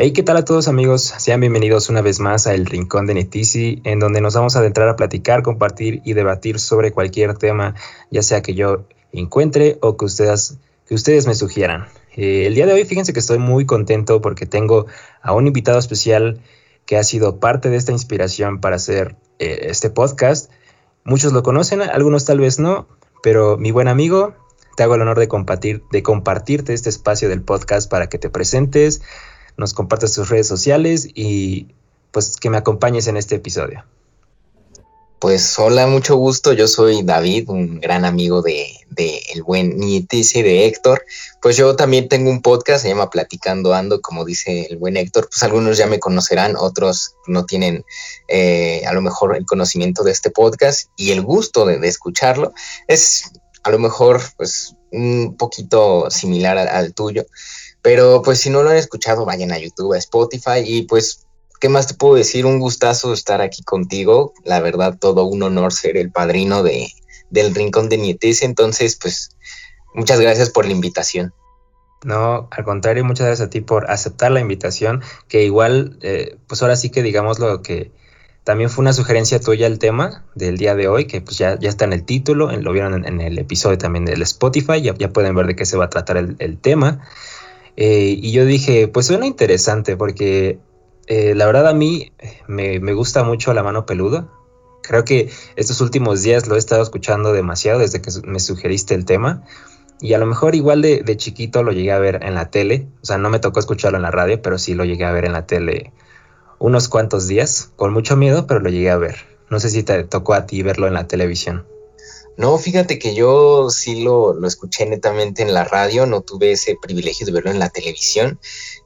Hey, ¿qué tal a todos amigos? Sean bienvenidos una vez más a El Rincón de Netisi, en donde nos vamos a adentrar a platicar, compartir y debatir sobre cualquier tema, ya sea que yo encuentre o que ustedes, que ustedes me sugieran. Eh, el día de hoy, fíjense que estoy muy contento porque tengo a un invitado especial que ha sido parte de esta inspiración para hacer eh, este podcast. Muchos lo conocen, algunos tal vez no, pero mi buen amigo, te hago el honor de, compartir, de compartirte este espacio del podcast para que te presentes, nos compartas tus redes sociales y pues que me acompañes en este episodio. Pues hola, mucho gusto. Yo soy David, un gran amigo de, de el buen Nietice de Héctor. Pues yo también tengo un podcast, se llama Platicando Ando, como dice el buen Héctor. Pues algunos ya me conocerán, otros no tienen eh, a lo mejor el conocimiento de este podcast y el gusto de, de escucharlo. Es a lo mejor pues un poquito similar al tuyo. Pero pues si no lo han escuchado, vayan a YouTube, a Spotify y pues, ¿qué más te puedo decir? Un gustazo estar aquí contigo. La verdad, todo un honor ser el padrino de, del Rincón de Nietes. Entonces, pues, muchas gracias por la invitación. No, al contrario, muchas gracias a ti por aceptar la invitación, que igual, eh, pues ahora sí que digamos lo que también fue una sugerencia tuya el tema del día de hoy, que pues ya, ya está en el título, lo vieron en, el episodio también del Spotify, ya, pueden ver de qué se va a tratar el tema. Eh, y yo dije, pues suena interesante porque eh, la verdad a mí me, gusta mucho la mano peluda. Creo que estos últimos días lo he estado escuchando demasiado desde que me sugeriste el tema. Y a lo mejor igual de, de, chiquito lo llegué a ver en la tele. O sea, no me tocó escucharlo en la radio, pero sí lo llegué a ver en la tele unos cuantos días. Con mucho miedo, pero lo llegué a ver. No sé si te tocó a ti verlo en la televisión. No, fíjate que yo sí lo, lo, escuché netamente en la radio, no tuve ese privilegio de verlo en la televisión.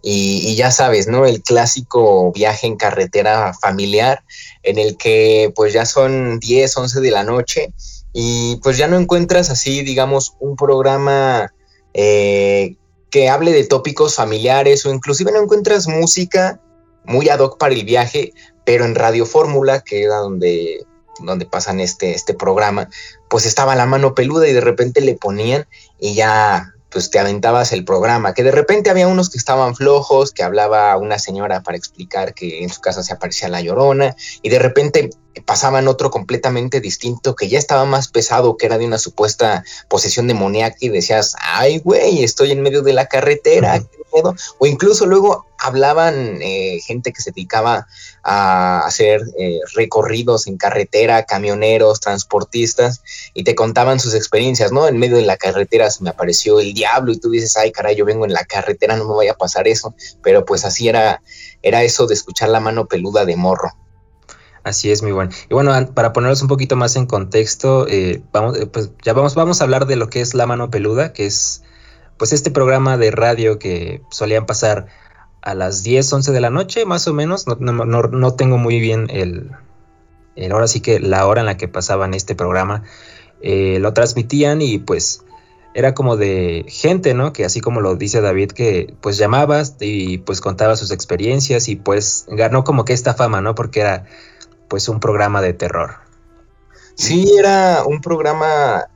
Y, ya sabes, ¿no? El clásico viaje en carretera familiar en el que pues ya son 10, 11 de la noche y pues ya no encuentras así, digamos, un programa eh, que hable de tópicos familiares o inclusive no encuentras música muy ad hoc para el viaje, pero en Radio Fórmula, que era donde donde pasan este, este programa, pues estaba la mano peluda y de repente le ponían y ya pues te aventabas el programa, que de repente había unos que estaban flojos, que hablaba una señora para explicar que en su casa se aparecía la llorona, y de repente pasaban otro completamente distinto, que ya estaba más pesado, que era de una supuesta posesión demoníaca, y decías, ay, güey, estoy en medio de la carretera, qué miedo. O incluso luego hablaban eh, gente que se dedicaba a hacer eh, recorridos en carretera, camioneros, transportistas, y te contaban sus experiencias, ¿no? En medio de la carretera se me apareció el diablo y tú dices, ay, caray, yo vengo en la carretera, no me vaya a pasar eso, pero pues así era, era eso de escuchar la mano peluda de morro. Así es, muy bueno. Y bueno, para ponerlos un poquito más en contexto, eh, vamos, pues ya vamos, vamos a hablar de lo que es La Mano Peluda, que es pues este programa de radio que solían pasar a las 10, 11 de la noche, más o menos. No, no, no, tengo muy bien el, el, ahora sí que la hora en la que pasaban este programa. Eh, lo transmitían y pues era como de gente, ¿no? Que así como lo dice David, que pues llamabas y pues contaba sus experiencias y pues ganó como que esta fama, ¿no? Porque era pues un programa de terror. Sí, era un programa,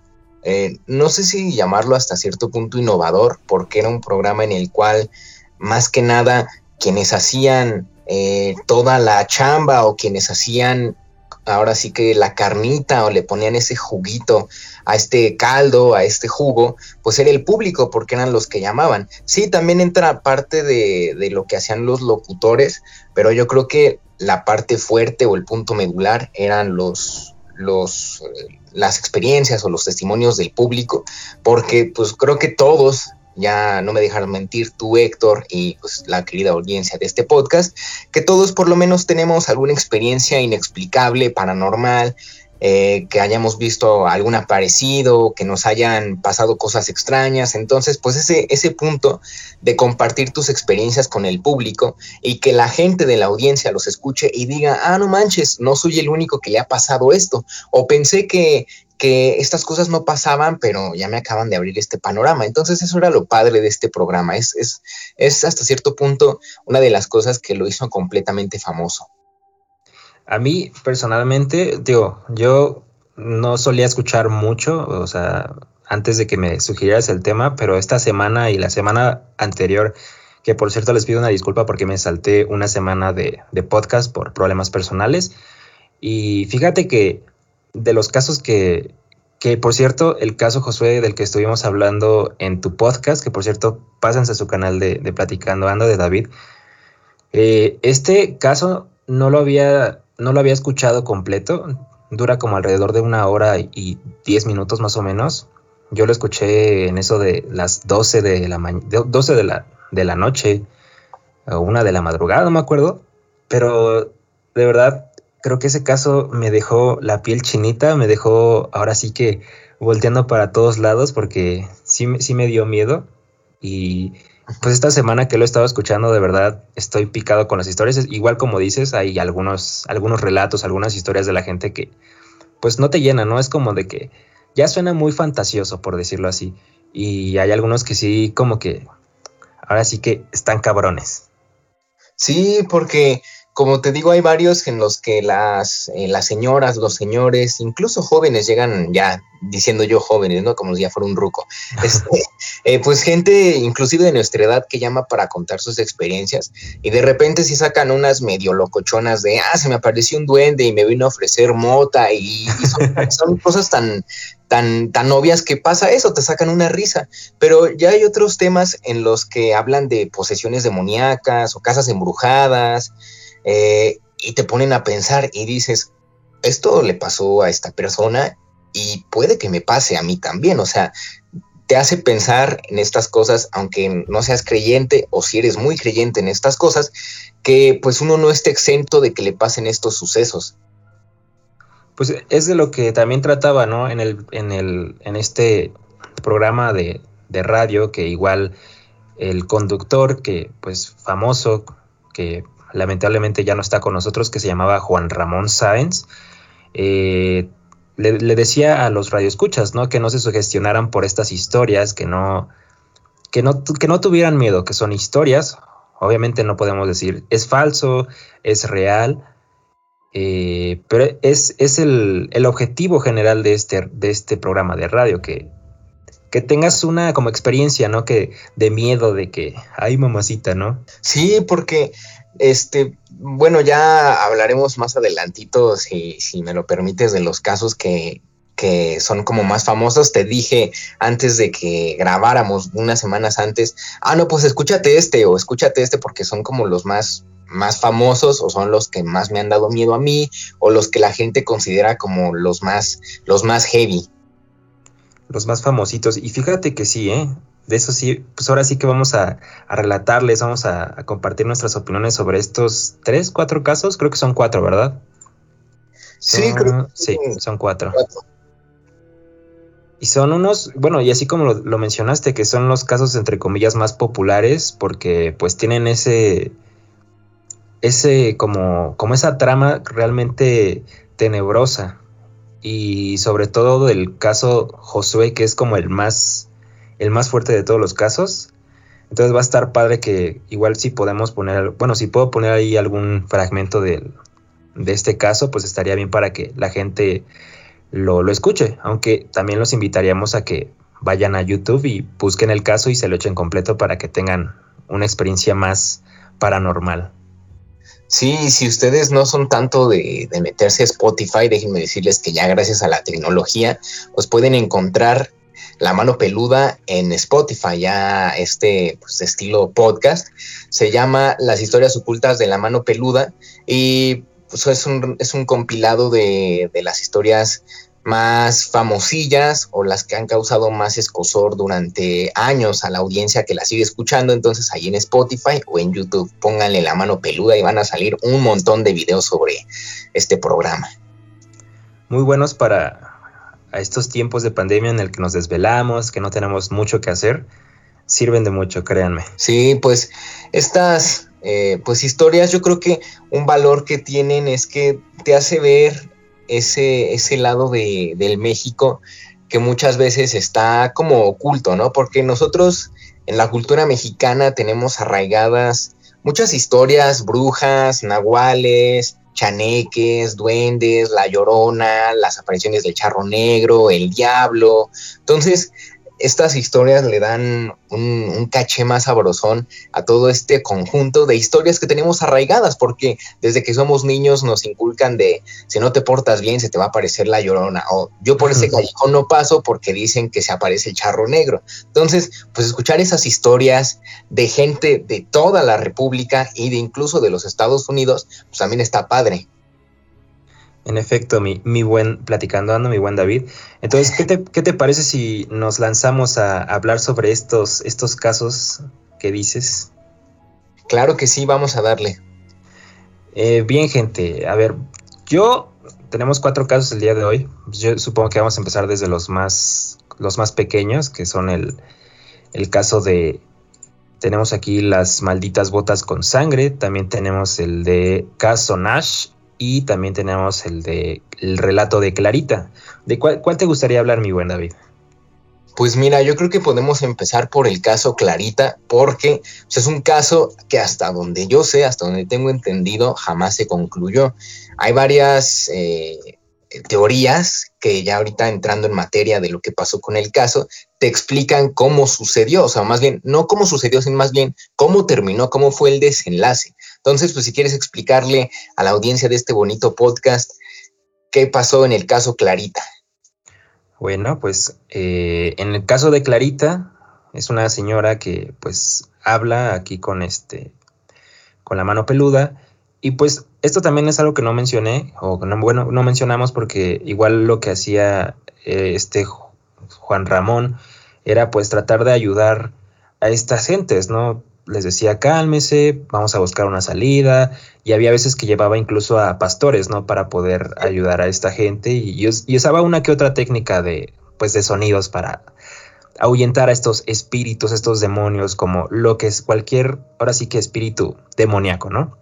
eh, no sé si llamarlo hasta cierto punto innovador, porque era un programa en el cual más que nada quienes hacían eh, toda la chamba o quienes hacían ahora sí que la carnita o le ponían ese juguito a este caldo, a este jugo, pues era el público porque eran los que llamaban. Sí, también entra parte de, de lo que hacían los locutores, pero yo creo que la parte fuerte o el punto medular eran los, los, eh, las experiencias o los testimonios del público, porque pues creo que todos ya no me dejaron mentir tú, Héctor, y pues la querida audiencia de este podcast, que todos por lo menos tenemos alguna experiencia inexplicable, paranormal, eh, que hayamos visto algún aparecido, que nos hayan pasado cosas extrañas. Entonces, pues ese, ese punto de compartir tus experiencias con el público y que la gente de la audiencia los escuche y diga, ah, no manches, no soy el único que le ha pasado esto. O pensé que, que estas cosas no pasaban, pero ya me acaban de abrir este panorama. Entonces eso era lo padre de este programa. Es, es, es hasta cierto punto una de las cosas que lo hizo completamente famoso. A mí personalmente, digo, yo no solía escuchar mucho, o sea, antes de que me sugirieras el tema, pero esta semana y la semana anterior que por cierto les pido una disculpa porque me salté una semana de, de podcast por problemas personales. Y fíjate que de los casos que, que por cierto, el caso Josué del que estuvimos hablando en tu podcast, que por cierto, pásense a su canal de, Platicando Ando de David. Eh, este caso no lo había, no lo había escuchado completo. Dura como alrededor de una hora y diez minutos más o menos. Yo lo escuché en eso de las 12 de la, 12 de la, de la noche o una de la madrugada, no me acuerdo. Pero de verdad creo que ese caso me dejó la piel chinita, me dejó ahora sí que volteando para todos lados porque sí, sí me dio miedo y pues esta semana que lo he estado escuchando de verdad estoy picado con las historias, igual como dices, hay algunos, algunos relatos, algunas historias de la gente que pues no te llenan, ¿no? Es como de que ya suena muy fantasioso por decirlo así y hay algunos que sí como que ahora sí que están cabrones. Sí, porque como te digo, hay varios en los que las, eh, las señoras, los señores, incluso jóvenes llegan ya diciendo yo jóvenes, ¿no? Como si ya fuera un ruco. Este, eh, pues gente, inclusive de nuestra edad, que llama para contar sus experiencias y de repente si sacan unas medio locochonas de, ah, se me apareció un duende y me vino a ofrecer mota y, son, cosas tan, tan, tan obvias que pasa eso, te sacan una risa. Pero ya hay otros temas en los que hablan de posesiones demoníacas o casas embrujadas. Eh, y te ponen a pensar y dices, esto le pasó a esta persona y puede que me pase a mí también, o sea, te hace pensar en estas cosas, aunque no seas creyente o si eres muy creyente en estas cosas, que pues uno no esté exento de que le pasen estos sucesos. Pues es de lo que también trataba, ¿no? En, el, en, el, en este programa de, de radio, que igual el conductor, que pues famoso, que lamentablemente ya no está con nosotros, que se llamaba Juan Ramón Sáenz, eh, le, decía a los radioescuchas, ¿no? Que no se sugestionaran por estas historias, que no, que no, que no tuvieran miedo, que son historias. Obviamente no podemos decir es falso, es real, eh, pero es, es el, el, objetivo general de este, de este programa de radio, que, que tengas una como experiencia, ¿no? Que de miedo de que, ay mamacita, ¿no? Sí, porque este, bueno, ya hablaremos más adelantito, si, si me lo permites, de los casos que, que son como más famosos. Te dije antes de que grabáramos, unas semanas antes, ah, no, pues escúchate este o escúchate este porque son como los más más famosos o son los que más me han dado miedo a mí o los que la gente considera como los más los más heavy. Los más famositos y fíjate que sí, ¿eh? De eso sí, pues ahora sí que vamos a, relatarles, vamos a, compartir nuestras opiniones sobre estos tres, cuatro casos. Creo que son cuatro, ¿verdad? sí, creo sí, son cuatro. Y son unos, bueno, y así como lo, mencionaste, que son los casos entre comillas más populares, porque pues tienen ese, ese, como, como esa trama realmente tenebrosa. Y sobre todo del caso Josué, que es como el más el más fuerte de todos los casos. Entonces va a estar padre que igual si podemos poner, bueno, si puedo poner ahí algún fragmento de, este caso, pues estaría bien para que la gente lo, lo, escuche. Aunque también los invitaríamos a que vayan a YouTube y busquen el caso y se lo echen completo para que tengan una experiencia más paranormal. Sí, si ustedes no son tanto de, de meterse a Spotify, déjenme decirles que ya gracias a la tecnología, pues pueden encontrar la Mano Peluda en Spotify, ya este pues, estilo podcast. Se llama Las historias ocultas de la Mano Peluda y pues, es, un, es un compilado de, de las historias más famosillas o las que han causado más escosor durante años a la audiencia que la sigue escuchando. Entonces ahí en Spotify o en YouTube pónganle la mano peluda y van a salir un montón de videos sobre este programa. Muy buenos para, a estos tiempos de pandemia en el que nos desvelamos, que no tenemos mucho que hacer, sirven de mucho, créanme. Sí, pues estas eh, pues historias yo creo que un valor que tienen es que te hace ver ese, ese lado de, del México que muchas veces está como oculto, ¿no? Porque nosotros en la cultura mexicana tenemos arraigadas muchas historias, brujas, nahuales, chaneques, duendes, la llorona, las apariciones del charro negro, el diablo. Entonces, estas historias le dan un, caché más sabrosón a todo este conjunto de historias que tenemos arraigadas, porque desde que somos niños nos inculcan de si no te portas bien se te va a aparecer la llorona, o yo por ese callejón no paso porque dicen que se aparece el charro negro. Entonces, pues escuchar esas historias de gente de toda la República y de incluso de los Estados Unidos, pues también está padre. En efecto, mi, mi buen, platicando ando, mi buen David. Entonces, ¿qué te, ¿qué te, parece si nos lanzamos a hablar sobre estos, estos casos que dices? Claro que sí, vamos a darle. Eh, bien, gente, a ver, yo tenemos cuatro casos el día de hoy. Yo supongo que vamos a empezar desde los más, los más pequeños, que son el, el caso de tenemos aquí las malditas botas con sangre, también tenemos el de caso Nash y también tenemos el de el relato de Clarita. ¿De cuál, te gustaría hablar, mi buen David? Pues mira, yo creo que podemos empezar por el caso Clarita, porque es un caso que hasta donde yo sé, hasta donde tengo entendido, jamás se concluyó. Hay varias eh, teorías que ya ahorita entrando en materia de lo que pasó con el caso, te explican cómo sucedió, o sea, más bien, no cómo sucedió, sino más bien cómo terminó, cómo fue el desenlace. Entonces, pues si quieres explicarle a la audiencia de este bonito podcast qué pasó en el caso Clarita. Bueno, pues eh, en el caso de Clarita, es una señora que pues habla aquí con este, con la mano peluda, y pues esto también es algo que no mencioné, o no, bueno, no mencionamos porque igual lo que hacía eh, este Juan Ramón era pues tratar de ayudar a estas gentes, ¿no? Les decía, cálmese, vamos a buscar una salida, y había veces que llevaba incluso a pastores, ¿no? Para poder ayudar a esta gente, y, usaba una que otra técnica de, pues, de sonidos para ahuyentar a estos espíritus, estos demonios, como lo que es cualquier, ahora sí que espíritu demoníaco, ¿no?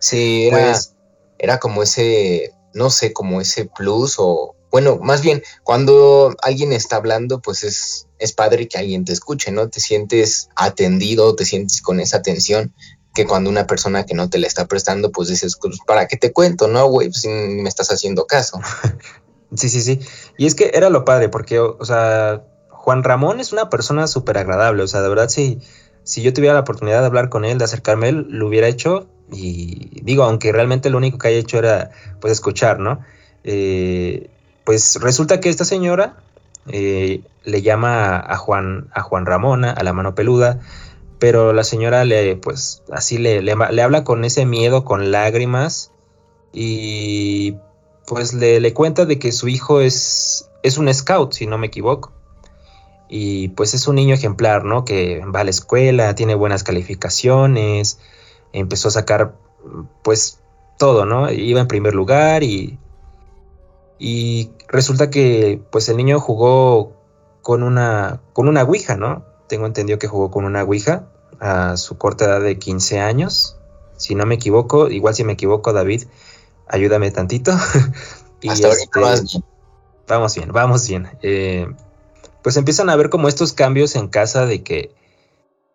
Sí, era, pues era como ese, no sé, como ese plus o, bueno, más bien, cuando alguien está hablando, pues es, es padre que alguien te escuche, ¿no? Te sientes atendido, te sientes con esa atención que cuando una persona que no te la está prestando, pues dices, pues, ¿para qué te cuento, no, güey? Pues me estás haciendo caso. sí, sí, sí. Y es que era lo padre, porque, o, sea, Juan Ramón es una persona súper agradable, o sea, de verdad, si, si yo tuviera la oportunidad de hablar con él, de acercarme a él, lo hubiera hecho. Y digo, aunque realmente lo único que haya hecho era, pues, escuchar, ¿no? Eh, pues resulta que esta señora eh, le llama a Juan, a Juan Ramona, a la mano peluda, pero la señora le, pues así le, le, habla con ese miedo, con lágrimas, y pues le, le, cuenta de que su hijo es, es un scout, si no me equivoco. Y pues es un niño ejemplar, ¿no? Que va a la escuela, tiene buenas calificaciones, empezó a sacar pues todo, ¿no? Iba en primer lugar y y resulta que pues el niño jugó con una, con una Ouija, ¿no? Tengo entendido que jugó con una Ouija a su corta edad de 15 años. Si no me equivoco, igual si me equivoco, David, ayúdame tantito. y Hasta este, Vamos bien, vamos bien. Eh, pues empiezan a ver como estos cambios en casa de que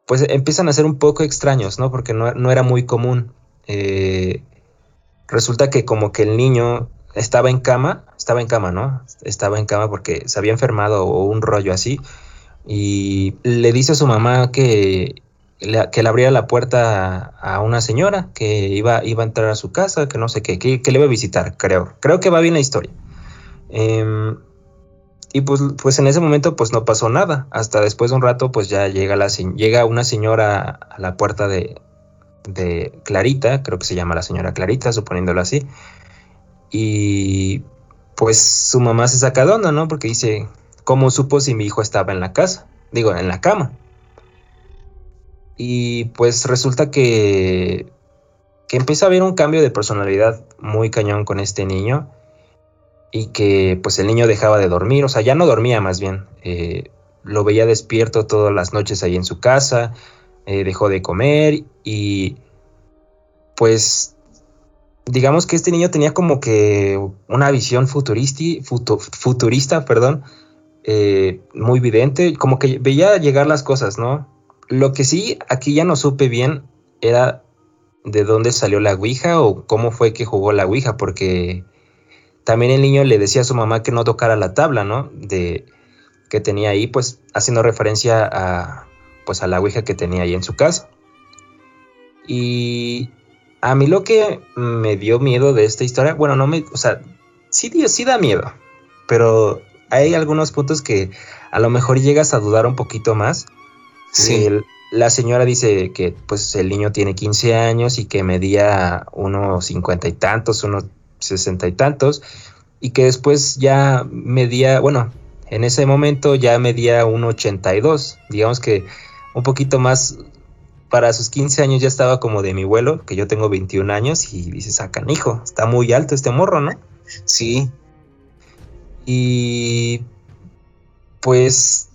pues empiezan a ser un poco extraños, ¿no? Porque no, era muy común. Eh, resulta que como que el niño estaba en cama, estaba en cama, ¿no? Estaba en cama porque se había enfermado o un rollo así. Y le dice a su mamá que que le abriera la puerta a, una señora que iba, iba a entrar a su casa, que no sé qué, que, le iba a visitar, creo. Creo que va bien la historia. Em, y pues, pues en ese momento pues no pasó nada. Hasta después de un rato pues ya llega, la, llega una señora a la puerta de, de Clarita, creo que se llama la señora Clarita, suponiéndolo así. Y pues su mamá se saca de onda, ¿no? Porque dice, ¿cómo supo si mi hijo estaba en la casa? Digo, en la cama. Y pues resulta que, que empieza a haber un cambio de personalidad muy cañón con este niño. Y que pues el niño dejaba de dormir, o sea, ya no dormía más bien. Eh, lo veía despierto todas las noches ahí en su casa, eh, dejó de comer y pues digamos que este niño tenía como que una visión futuristi, futurista, perdón, eh, muy evidente, como que veía llegar las cosas, ¿no? Lo que sí, aquí ya no supe bien era de dónde salió la Ouija o cómo fue que jugó la Ouija, porque también el niño le decía a su mamá que no tocara la tabla, ¿no? De que tenía ahí, pues haciendo referencia a, pues, a la Ouija que tenía ahí en su casa. Y a mí lo que me dio miedo de esta historia, bueno, no me, o sea, sí, sí da miedo, pero hay algunos puntos que a lo mejor llegas a dudar un poquito más. Sí. la señora dice que pues el niño tiene 15 años y que medía unos 50 y tantos, unos 60 y tantos, y que después ya medía, bueno, en ese momento ya medía un 82, digamos que un poquito más para sus 15 años ya estaba como de mi vuelo, que yo tengo 21 años, y dices, sacan hijo, está muy alto este morro, ¿no? Sí. Y pues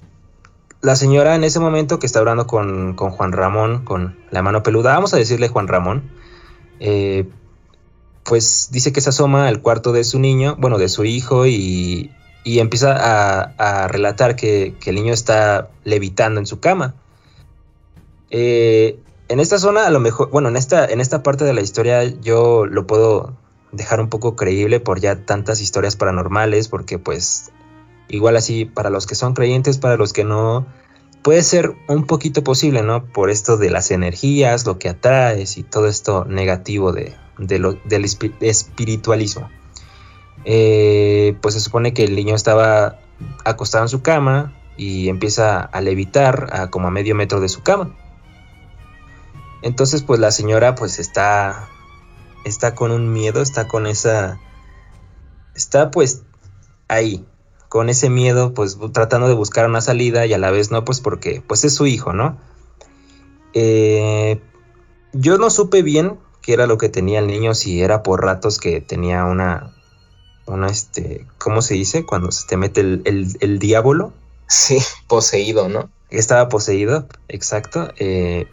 la señora en ese momento que está hablando con, Juan Ramón, con la mano peluda, vamos a decirle Juan Ramón, eh, pues dice que se asoma al cuarto de su niño, bueno, de su hijo, y, empieza a, relatar que, el niño está levitando en su cama. Eh, en esta zona, a lo mejor, bueno, en esta, en esta parte de la historia yo lo puedo dejar un poco creíble por ya tantas historias paranormales, porque pues igual así para los que son creyentes, para los que no, puede ser un poquito posible, ¿no? Por esto de las energías, lo que atraes y todo esto negativo de, del espiritualismo. Eh, pues se supone que el niño estaba acostado en su cama y empieza a levitar a como a medio metro de su cama. Entonces, pues la señora pues está está con un miedo, está con esa está pues ahí, con ese miedo, pues tratando de buscar una salida y a la vez no, pues porque pues es su hijo, ¿no? Eh, yo no supe bien qué era lo que tenía el niño, si era por ratos que tenía una, una este, ¿cómo se dice? Cuando se te mete el, el, diablo. Sí, poseído, ¿no? Estaba poseído, exacto. Eh,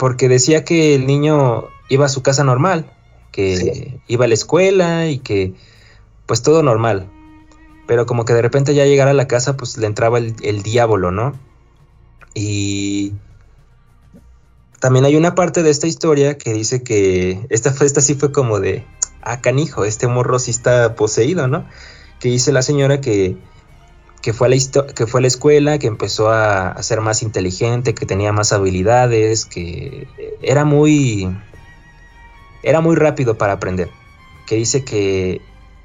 porque decía que el niño iba a su casa normal, que iba a la escuela y que pues todo normal. Pero como que de repente ya llegar a la casa pues le entraba el, diablo, ¿no? Y también hay una parte de esta historia que dice que esta, esta sí fue como de, ah, canijo, este morro sí está poseído, ¿no? Que dice la señora que que fue, a la que fue a la escuela, que empezó a, ser más inteligente, que tenía más habilidades, que era muy, era muy rápido para aprender. Que dice que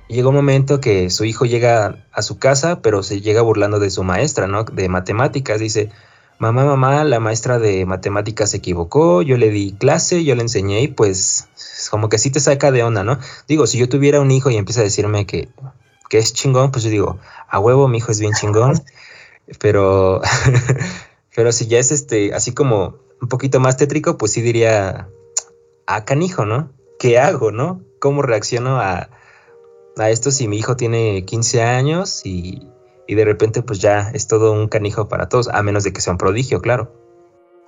llegó un momento que su hijo llega a su casa, pero se llega burlando de su maestra, ¿no? De matemáticas. Dice, mamá, mamá, la maestra de matemáticas se equivocó, yo le di clase, yo le enseñé y pues como que sí te saca de onda, ¿no? Digo, si yo tuviera un hijo y empieza a decirme que que es chingón, pues yo digo, a huevo, mi hijo es bien chingón, pero, pero si ya es este, así como un poquito más tétrico, pues sí diría, a canijo, ¿no? ¿Qué hago, no? ¿Cómo reacciono a, a esto si mi hijo tiene 15 años y, y, de repente pues ya es todo un canijo para todos, a menos de que sea un prodigio, claro.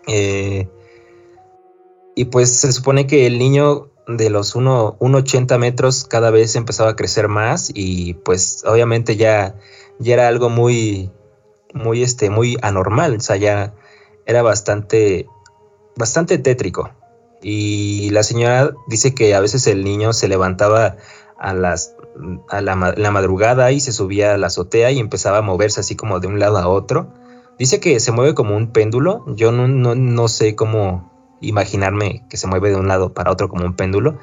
Eh, y pues se supone que el niño de los 1,80 metros cada vez empezaba a crecer más y pues obviamente ya, ya era algo muy, muy, este, muy anormal, o sea, ya era bastante, bastante tétrico. Y la señora dice que a veces el niño se levantaba a las a la, madrugada y se subía a la azotea y empezaba a moverse así como de un lado a otro. Dice que se mueve como un péndulo. Yo no, no, no sé cómo, imaginarme que se mueve de un lado para otro como un péndulo.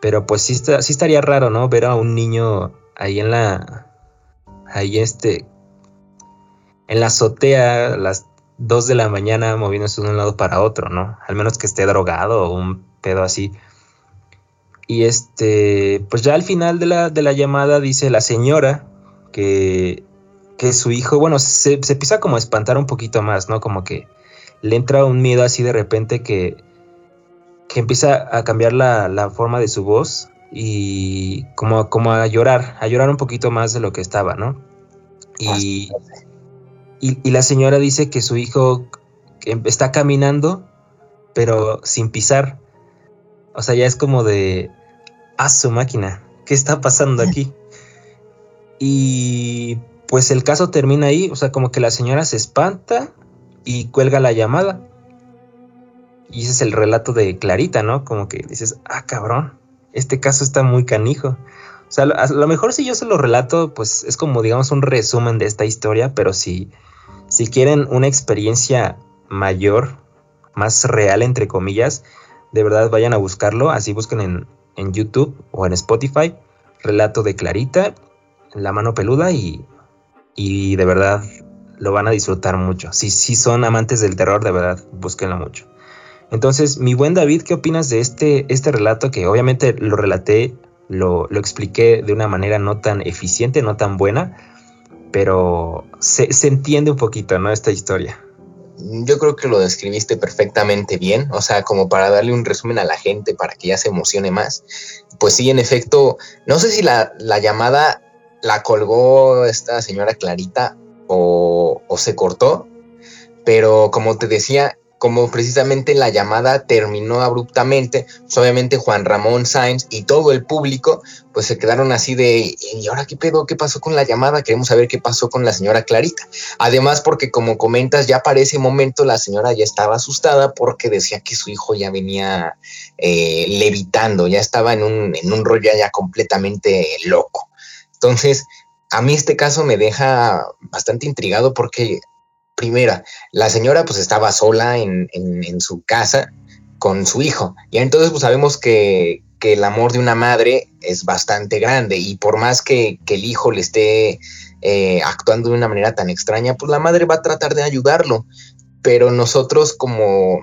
Pero pues sí, sí estaría raro, ¿no? Ver a un niño ahí en la. Ahí este. En la azotea a las 2 de la mañana moviéndose de un lado para otro, ¿no? Al menos que esté drogado o un pedo así. Y este. Pues ya al final de la, de la llamada dice la señora que. Que su hijo, bueno, se, se empieza como a espantar un poquito más, ¿no? Como que le entra un miedo así de repente que, que empieza a cambiar la, forma de su voz y como, como a llorar, a llorar un poquito más de lo que estaba, ¿no? Y, y, la señora dice que su hijo está caminando, pero sin pisar. O sea, ya es como de, a su máquina, ¿qué está pasando aquí? Y pues el caso termina ahí, o sea, como que la señora se espanta y cuelga la llamada. Y ese es el relato de Clarita, ¿no? Como que dices, ah, cabrón, este caso está muy canijo. O sea, a lo mejor si yo se lo relato, pues es como digamos un resumen de esta historia, pero si, si quieren una experiencia mayor, más real entre comillas, de verdad vayan a buscarlo, así busquen en, en YouTube o en Spotify, relato de Clarita, La mano peluda y, y de verdad lo van a disfrutar mucho. Si, si son amantes del terror, de verdad, búsquenlo mucho. Entonces, mi buen David, ¿qué opinas de este, este relato que obviamente lo relaté lo, expliqué de una manera no tan eficiente, no tan buena, pero se, entiende un poquito, ¿no? Esta historia. Yo creo que lo describiste perfectamente bien, o sea, como para darle un resumen a la gente para que ya se emocione más. Pues sí, en efecto, no sé si la, llamada la colgó esta señora Clarita o, se cortó, pero como te decía, como precisamente la llamada terminó abruptamente, pues obviamente Juan Ramón Sainz y todo el público pues se quedaron así de, ¿y ahora qué pedo? ¿Qué pasó con la llamada? Queremos saber qué pasó con la señora Clarita. Además porque como comentas, ya para ese momento la señora ya estaba asustada porque decía que su hijo ya venía eh, levitando, ya estaba en un, en un rollo ya completamente loco. Entonces, a mí este caso me deja bastante intrigado porque primera, la señora pues estaba sola en, su casa con su hijo. Y entonces pues sabemos que, el amor de una madre es bastante grande y por más que, el hijo le esté eh, actuando de una manera tan extraña, pues la madre va a tratar de ayudarlo. Pero nosotros como,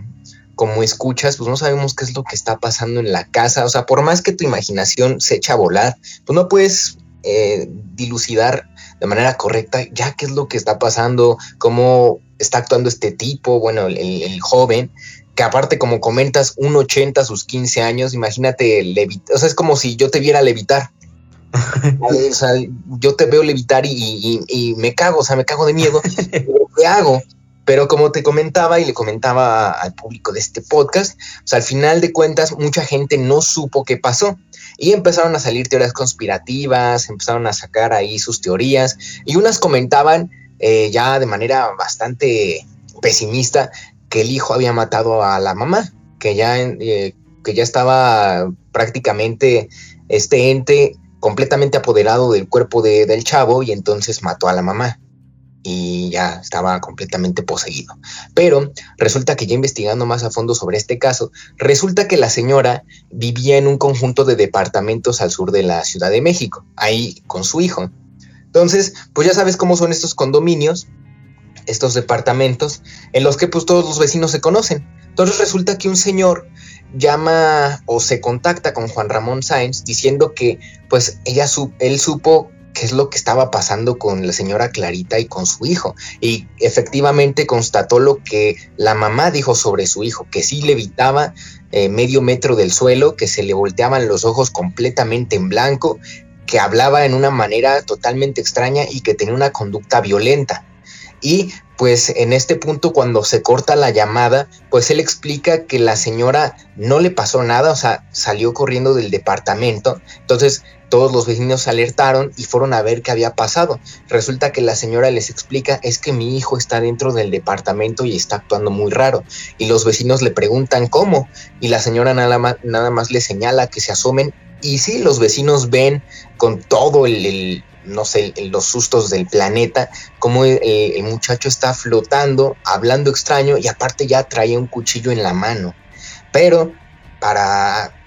como escuchas, pues no sabemos qué es lo que está pasando en la casa. O sea, por más que tu imaginación se echa a volar, pues no puedes eh, dilucidar de manera correcta ya qué es lo que está pasando, cómo está actuando este tipo, bueno, el, joven, que aparte como comentas, un 80 a sus 15 años, imagínate levitar, o sea, es como si yo te viera levitar. o sea, yo te veo levitar y, me cago, o sea, me cago de miedo. ¿Qué hago? Pero como te comentaba y le comentaba al público de este podcast, o sea, al final de cuentas mucha gente no supo qué pasó. Y empezaron a salir teorías conspirativas, empezaron a sacar ahí sus teorías y unas comentaban eh, ya de manera bastante pesimista que el hijo había matado a la mamá, que ya, eh, que ya estaba prácticamente este ente completamente apoderado del cuerpo del chavo y entonces mató a la mamá y ya estaba completamente poseído. Pero resulta que ya investigando más a fondo sobre este caso, resulta que la señora vivía en un conjunto de departamentos al sur de la Ciudad de México, ahí con su hijo. Entonces, pues ya sabes cómo son estos condominios, estos departamentos, en los que pues todos los vecinos se conocen. Entonces resulta que un señor llama o se contacta con Juan Ramón Sáenz diciendo que pues ella él supo qué es lo que estaba pasando con la señora Clarita y con su hijo. Y efectivamente constató lo que la mamá dijo sobre su hijo, que sí levitaba eh, medio metro del suelo, que se le volteaban los ojos completamente en blanco, que hablaba en una manera totalmente extraña y que tenía una conducta violenta. Y pues en este punto cuando se corta la llamada, pues él explica que la señora no le pasó nada, o sea, salió corriendo del departamento. Entonces todos los vecinos se alertaron y fueron a ver qué había pasado. Resulta que la señora les explica es que mi hijo está dentro del departamento y está actuando muy raro. Y los vecinos le preguntan cómo. Y la señora nada más, nada más le señala que se asomen. Y sí, los vecinos ven con todo el, no sé, los sustos del planeta, como el, el, muchacho está flotando, hablando extraño y aparte ya trae un cuchillo en la mano. Pero para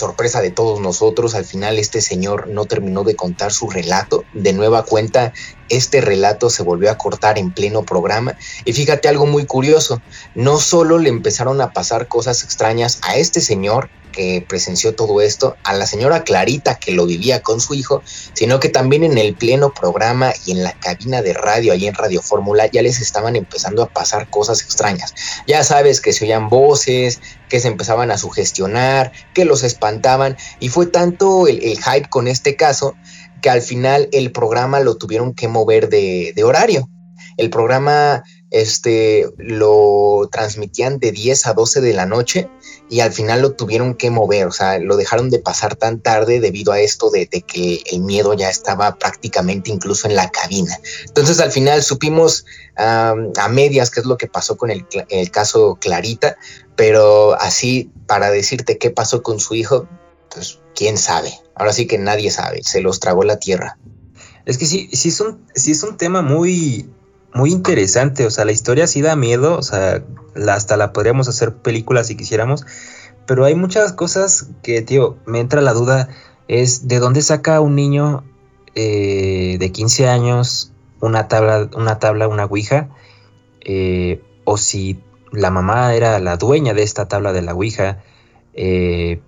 sorpresa de todos nosotros, al final este señor no terminó de contar su relato. De nueva cuenta, este relato se volvió a cortar en pleno programa. Y fíjate algo muy curioso, no solo le empezaron a pasar cosas extrañas a este señor, que presenció todo esto, a la señora Clarita que lo vivía con su hijo, sino que también en el pleno programa y en la cabina de radio, ahí en Radio Fórmula, ya les estaban empezando a pasar cosas extrañas. Ya sabes que se oían voces, que se empezaban a sugestionar, que los espantaban, y fue tanto el, hype con este caso que al final el programa lo tuvieron que mover de, de horario. El programa este, lo transmitían de 10 a 12 de la noche y al final lo tuvieron que mover, o sea, lo dejaron de pasar tan tarde debido a esto de, que el miedo ya estaba prácticamente incluso en la cabina. Entonces al final supimos a medias qué es lo que pasó con el, caso Clarita, pero así para decirte qué pasó con su hijo, pues quién sabe. ahora sí que nadie sabe, se los tragó la tierra. Es que sí, sí es un, sí es un tema muy, muy interesante, o sea, la historia sí da miedo, o sea, hasta la podríamos hacer película si quisiéramos, pero hay muchas cosas que, tío, me entra la duda, es de dónde saca un niño eh, de 15 años una tabla, una tabla, una ouija, eh, o si la mamá era la dueña de esta tabla de la ouija, eh,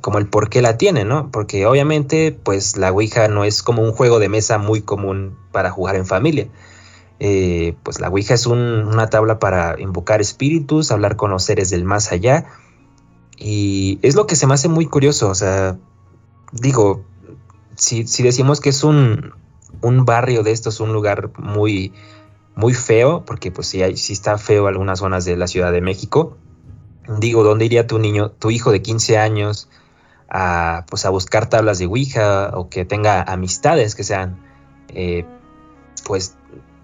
como el por qué la tiene, ¿no? Porque obviamente, pues la ouija no es como un juego de mesa muy común para jugar en familia. Eh, pues la Ouija es una tabla para invocar espíritus, hablar con los seres del más allá. Y es lo que se me hace muy curioso. O sea, digo, si, decimos que es un, barrio de estos, un lugar muy, muy feo, porque pues sí, está feo algunas zonas de la Ciudad de México. Digo, ¿dónde iría tu niño, tu hijo de 15 años a, pues, a buscar tablas de Ouija o que tenga amistades que sean, eh, pues,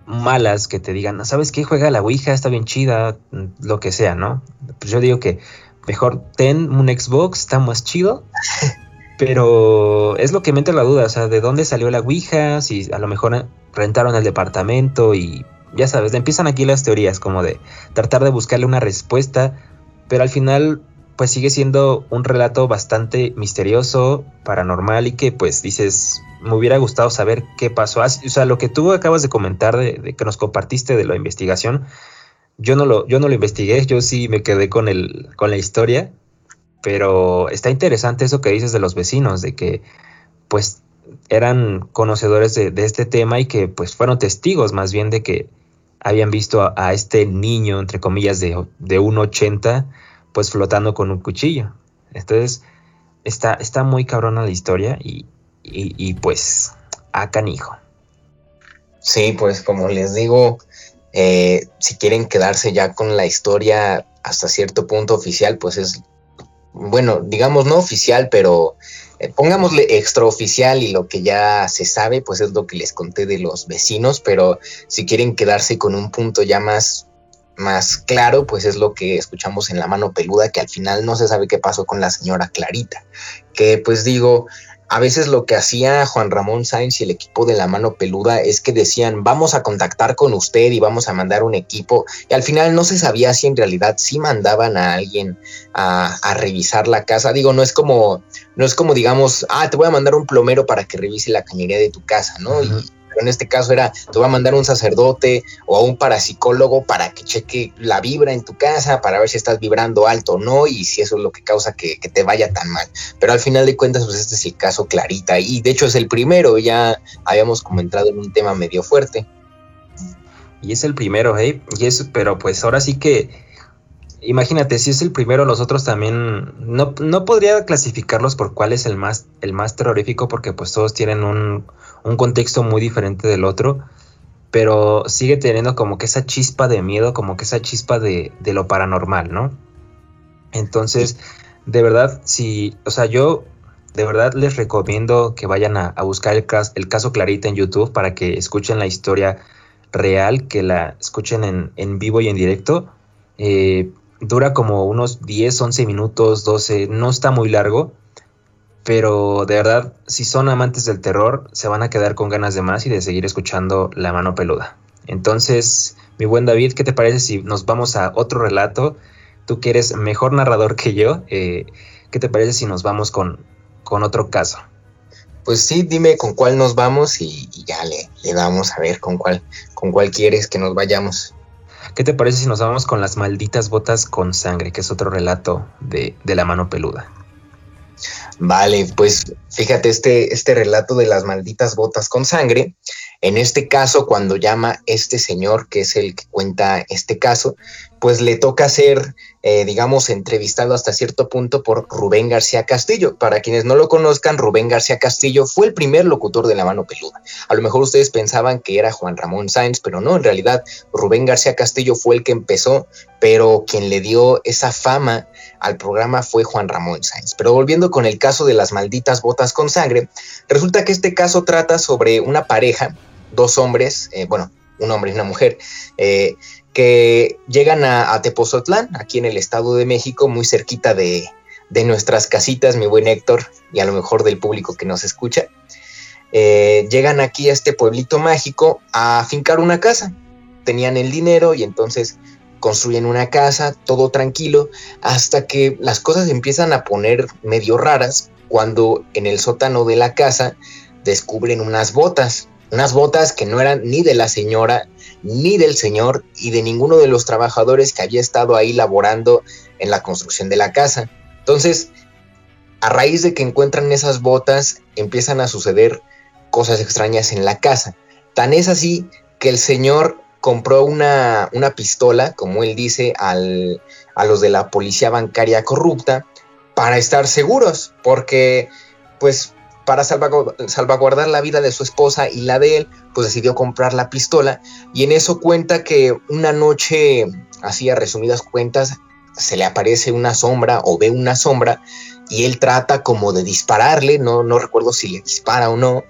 malas que te digan, ¿sabes qué? Juega la Ouija, está bien chida, lo que sea, ¿no? Pues yo digo que mejor ten un Xbox, está más chido. Pero es lo que me entra la duda, o sea, ¿de dónde salió la Ouija? Si a lo mejor rentaron el departamento y ya sabes, empiezan aquí las teorías como de tratar de buscarle una respuesta, pero al final pues sigue siendo un relato bastante misterioso, paranormal y que pues dices, me hubiera gustado saber qué pasó. O sea, lo que tú acabas de comentar, de, que nos compartiste de la investigación, yo no lo, yo no lo investigué, yo sí me quedé con, el, con la historia, pero está interesante eso que dices de los vecinos, de que pues eran conocedores de, este tema y que pues fueron testigos más bien de que habían visto a, este niño, entre comillas, de, de 1,80 pues flotando con un cuchillo. Entonces, está, está muy cabrona la historia y, y, pues, a canijo. Sí, pues como les digo, eh, si quieren quedarse ya con la historia hasta cierto punto oficial, pues es, bueno, digamos no oficial, pero eh, pongámosle extraoficial y lo que ya se sabe, pues es lo que les conté de los vecinos, pero si quieren quedarse con un punto ya más más claro, pues es lo que escuchamos en La mano peluda, que al final no se sabe qué pasó con la señora Clarita, que pues digo, a veces lo que hacía Juan Ramón Sainz y el equipo de la mano peluda es que decían vamos a contactar con usted y vamos a mandar un equipo y al final no se sabía si en realidad sí mandaban a alguien a, revisar la casa. Digo, no es como, no es como digamos, ah, te voy a mandar un plomero para que revise la cañería de tu casa, ¿no? y, en este caso era, te va a mandar un sacerdote o a un parapsicólogo para que cheque la vibra en tu casa, para ver si estás vibrando alto o no, y si eso es lo que causa que, te vaya tan mal. Pero al final de cuentas, pues este es el caso clarita, y de hecho es el primero, ya habíamos comentado en un tema medio fuerte. Y es el primero, ¿eh? Y es, pero pues ahora sí que imagínate, si es el primero, nosotros también no, no, podría clasificarlos por cuál es el más, el más terrorífico, porque pues todos tienen un, un contexto muy diferente del otro, pero sigue teniendo como que esa chispa de miedo, como que esa chispa de, lo paranormal, ¿no? Entonces, de verdad, si, o sea, yo de verdad les recomiendo que vayan a, buscar el caso, el caso Clarita en YouTube para que escuchen la historia real, que la escuchen en, en vivo y en directo. Eh, dura como unos 10, 11 minutos, 12, no está muy largo, pero de verdad, si son amantes del terror, se van a quedar con ganas de más y de seguir escuchando La mano peluda. Entonces, mi buen David, ¿qué te parece si nos vamos a otro relato? Tú que eres mejor narrador que yo, eh, ¿qué te parece si nos vamos con, con otro caso? Pues sí, dime con cuál nos vamos y, ya le, le, damos a ver con cuál, con cuál quieres que nos vayamos. ¿Qué te parece si nos vamos con las malditas botas con sangre, que es otro relato de, de la mano peluda? Vale, pues fíjate este, este relato de las malditas botas con sangre. En este caso, cuando llama este señor, que es el que cuenta este caso, pues le toca ser, eh, digamos, entrevistado hasta cierto punto por Rubén García Castillo. Para quienes no lo conozcan, Rubén García Castillo fue el primer locutor de La Mano Peluda. A lo mejor ustedes pensaban que era Juan Ramón Sáenz, pero no, en realidad Rubén García Castillo fue el que empezó, pero quien le dio esa fama al programa fue Juan Ramón Sáenz. Pero volviendo con el caso de las malditas botas con sangre, resulta que este caso trata sobre una pareja, dos hombres, eh, bueno, un hombre y una mujer, eh, que llegan a, Tepozotlán, aquí en el Estado de México, muy cerquita de, de nuestras casitas, mi buen Héctor, y a lo mejor del público que nos escucha, eh, llegan aquí a este pueblito mágico a fincar una casa. Tenían el dinero y entonces construyen una casa, todo tranquilo, hasta que las cosas empiezan a poner medio raras cuando en el sótano de la casa descubren unas botas, unas botas que no eran ni de la señora ni del señor y de ninguno de los trabajadores que había estado ahí laborando en la construcción de la casa. Entonces, a raíz de que encuentran esas botas, empiezan a suceder cosas extrañas en la casa. Tan es así que el señor compró una, una pistola, como él dice, al, a los de la policía bancaria corrupta para estar seguros, porque pues para salvaguardar la vida de su esposa y la de él, pues decidió comprar la pistola. Y en eso cuenta que una noche, así a resumidas cuentas, se le aparece una sombra o ve una sombra y él trata como de dispararle, no, no recuerdo si le dispara o no,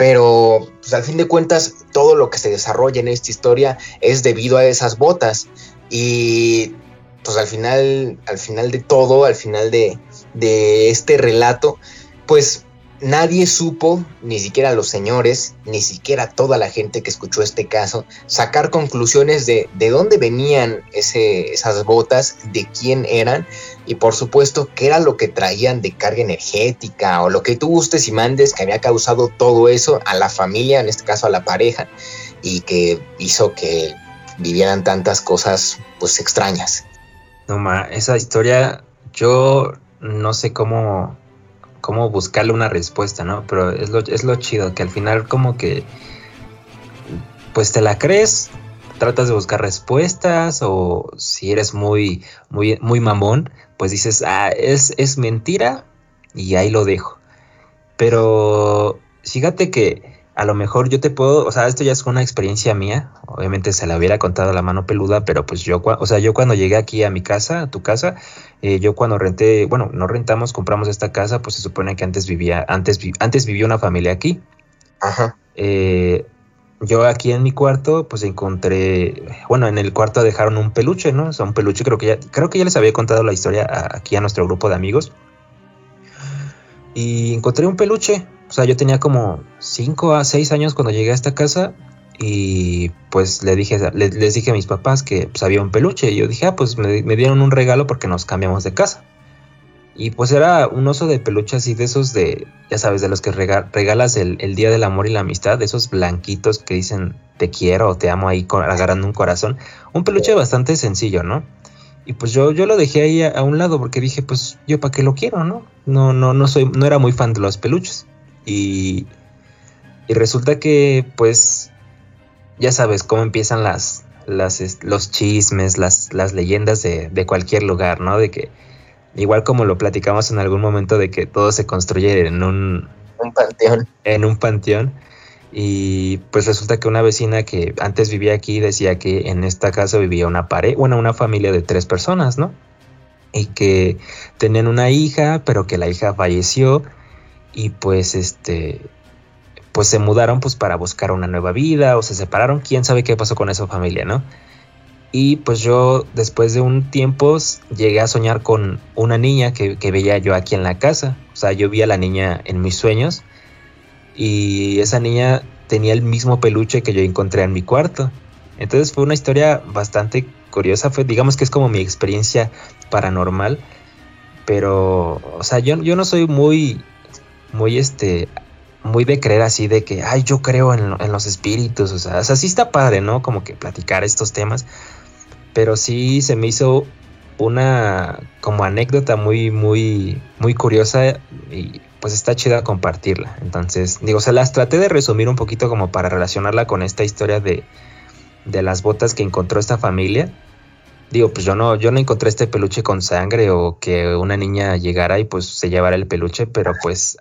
pero pues, al fin de cuentas todo lo que se desarrolla en esta historia es debido a esas botas. Y pues al final, al final de todo, al final de, de este relato, pues nadie supo, ni siquiera los señores, ni siquiera toda la gente que escuchó este caso, sacar conclusiones de, de dónde venían esas botas, de quién eran y por supuesto qué era lo que traían de carga energética o lo que tú gustes y mandes que había causado todo eso a la familia, en este caso a la pareja, y que hizo que vivieran tantas cosas pues extrañas. No, ma, esa historia yo no sé cómo cómo buscarle una respuesta, ¿no? Pero es lo, es lo chido, que al final como que, pues te la crees, tratas de buscar respuestas o si eres muy, muy, muy mamón, pues dices, ah, es, es mentira y ahí lo dejo. Pero fíjate que a lo mejor yo te puedo, o sea, esto ya es una experiencia mía, obviamente se la hubiera contado a la mano peluda, pero pues yo, o sea, yo cuando llegué aquí a mi casa, a tu casa, eh, yo cuando renté, bueno, no rentamos, compramos esta casa, pues se supone que antes vivía, antes, antes vivía una familia aquí. Ajá. Eh, yo aquí en mi cuarto, pues encontré, bueno, en el cuarto dejaron un peluche, ¿no? O sea, un peluche, creo que ya, creo que ya les había contado la historia aquí a nuestro grupo de amigos. Y encontré un peluche, o sea, yo tenía como 5 a 6 años cuando llegué a esta casa y pues le dije, les dije a mis papás que pues, había un peluche y yo dije, ah, pues me, dieron un regalo porque nos cambiamos de casa. Y pues era un oso de peluche así de esos de, ya sabes, de los que regalas el, Día del Amor y la Amistad, de esos blanquitos que dicen te quiero o te amo ahí agarrando un corazón. Un peluche bastante sencillo, ¿no? Y pues yo, yo lo dejé ahí a, a un lado porque dije, pues yo para qué lo quiero, ¿no? No, no, no soy, no era muy fan de los peluches. Y, resulta que, pues, ya sabes cómo empiezan las, las los chismes, las, las leyendas de, de, cualquier lugar, ¿no? De que, igual como lo platicamos en algún momento, de que todo se construye en un, un panteón. En un panteón. Y pues resulta que una vecina que antes vivía aquí decía que en esta casa vivía una pareja, bueno, una familia de tres personas, ¿no? Y que tenían una hija, pero que la hija falleció y pues este pues se mudaron pues para buscar una nueva vida o se separaron, quién sabe qué pasó con esa familia, ¿no? Y pues yo después de un tiempo llegué a soñar con una niña que, veía yo aquí en la casa, o sea, yo vi a la niña en mis sueños. Y esa niña tenía el mismo peluche que yo encontré en mi cuarto. Entonces fue una historia bastante curiosa, fue digamos que es como mi experiencia paranormal, pero o sea, yo, yo no soy muy muy este muy de creer así de que, ay, yo creo en, los espíritus, o sea, o sea, sí está padre, ¿no? Como que platicar estos temas, pero sí se me hizo una como anécdota muy, muy, muy curiosa y pues está chida compartirla. Entonces, digo, se las traté de resumir un poquito como para relacionarla con esta historia de, de las botas que encontró esta familia. Digo, pues yo no, yo no encontré este peluche con sangre o que una niña llegara y pues se llevara el peluche, pero pues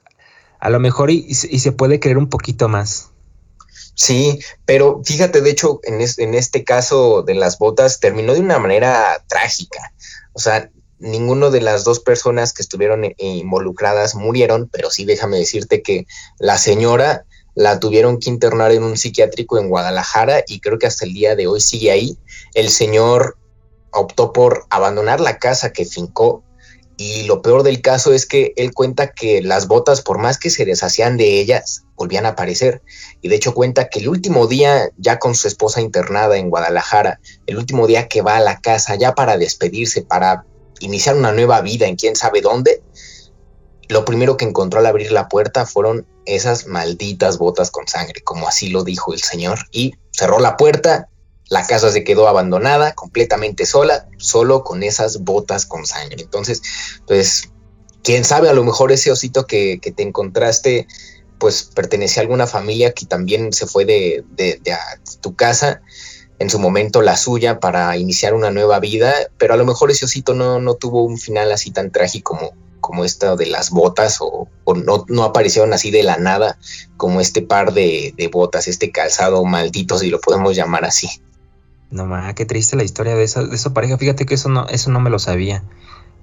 a lo mejor y, se puede creer un poquito más. Sí, pero fíjate, de hecho, en, en este caso de las botas terminó de una manera trágica. O sea, ninguno de las dos personas que estuvieron eh, involucradas murieron, pero sí déjame decirte que la señora la tuvieron que internar en un psiquiátrico en Guadalajara y creo que hasta el día de hoy sigue ahí. El señor optó por abandonar la casa que fincó Y lo peor del caso es que él cuenta que las botas, por más que se deshacían de ellas, volvían a aparecer. Y de hecho cuenta que el último día, ya con su esposa internada en Guadalajara, el último día que va a la casa ya para despedirse, para iniciar una nueva vida en quién sabe dónde, lo primero que encontró al abrir la puerta fueron esas malditas botas con sangre, como así lo dijo el señor, y cerró la puerta la casa se quedó abandonada, completamente sola, solo con esas botas con sangre. Entonces, pues, quién sabe, a lo mejor ese osito que, te encontraste, pues pertenecía a alguna familia que también se fue de, de, tu casa, en su momento la suya, para iniciar una nueva vida, pero a lo mejor ese osito no, no tuvo un final así tan trágico como, como esta de las botas o, no, no, aparecieron así de la nada como este par de, de, botas, este calzado maldito, si lo podemos llamar así. No más, qué triste la historia de esa, de esa pareja. Fíjate que eso no, eso no me lo sabía.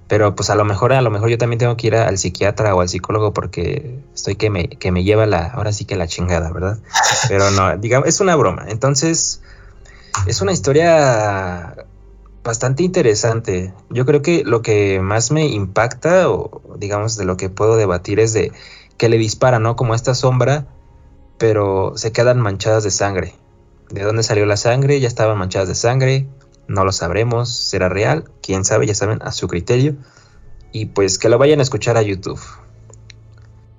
Pero pues a lo mejor, a lo mejor yo también tengo que ir al psiquiatra o al psicólogo porque estoy que me, que me lleva la, ahora sí que la chingada, ¿verdad? Pero no, digamos, es una broma. Entonces, es una historia bastante interesante. Yo creo que lo que más me impacta, o digamos de lo que puedo debatir, es de que le dispara, ¿no? Como esta sombra, pero se quedan manchadas de sangre. ¿De dónde salió la sangre? Ya estaban manchadas de sangre. No lo sabremos. ¿Será real? Quién sabe, ya saben, a su criterio. Y pues que lo vayan a escuchar a YouTube.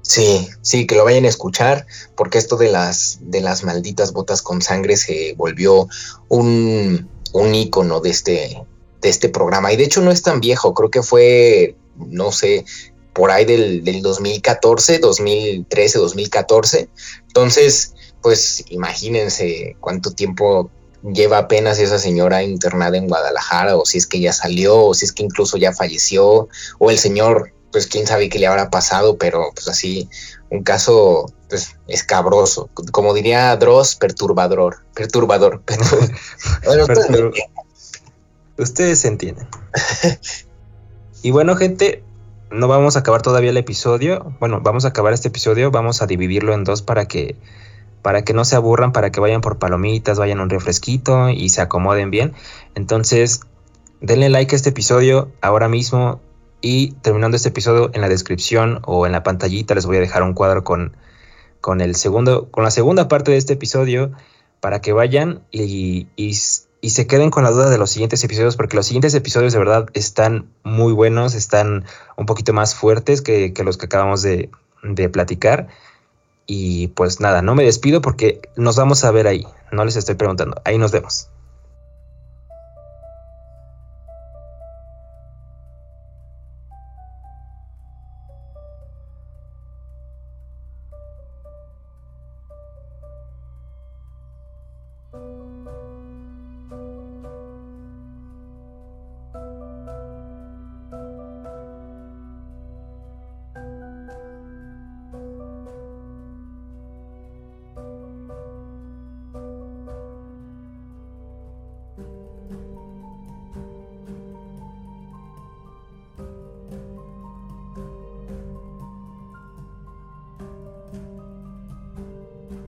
Sí, sí, que lo vayan a escuchar, porque esto de las, de las malditas botas con sangre se volvió un, un ícono de este, de este programa. Y de hecho no es tan viejo, creo que fue, no sé, por ahí del, del 2014, 2013, 2014. Entonces, pues imagínense cuánto tiempo lleva apenas esa señora internada en Guadalajara, o si es que ya salió, o si es que incluso ya falleció, o el señor, pues quién sabe qué le habrá pasado, pero pues así, un caso pues escabroso, como diría Dross, perturbador, perturbador. ustedes, ustedes entienden. y bueno, gente, no vamos a acabar todavía el episodio. Bueno, vamos a acabar este episodio, vamos a dividirlo en dos para que para que no se aburran, para que vayan por palomitas, vayan un refresquito y se acomoden bien. Entonces, denle like a este episodio ahora mismo y terminando este episodio en la descripción o en la pantallita les voy a dejar un cuadro con, con el segundo, con la segunda parte de este episodio para que vayan y, se queden con la duda de los siguientes episodios, porque los siguientes episodios de verdad están muy buenos, están un poquito más fuertes que, los que acabamos de platicar. Y pues nada, no me despido porque nos vamos a ver ahí. No les estoy preguntando. Ahí nos vemos.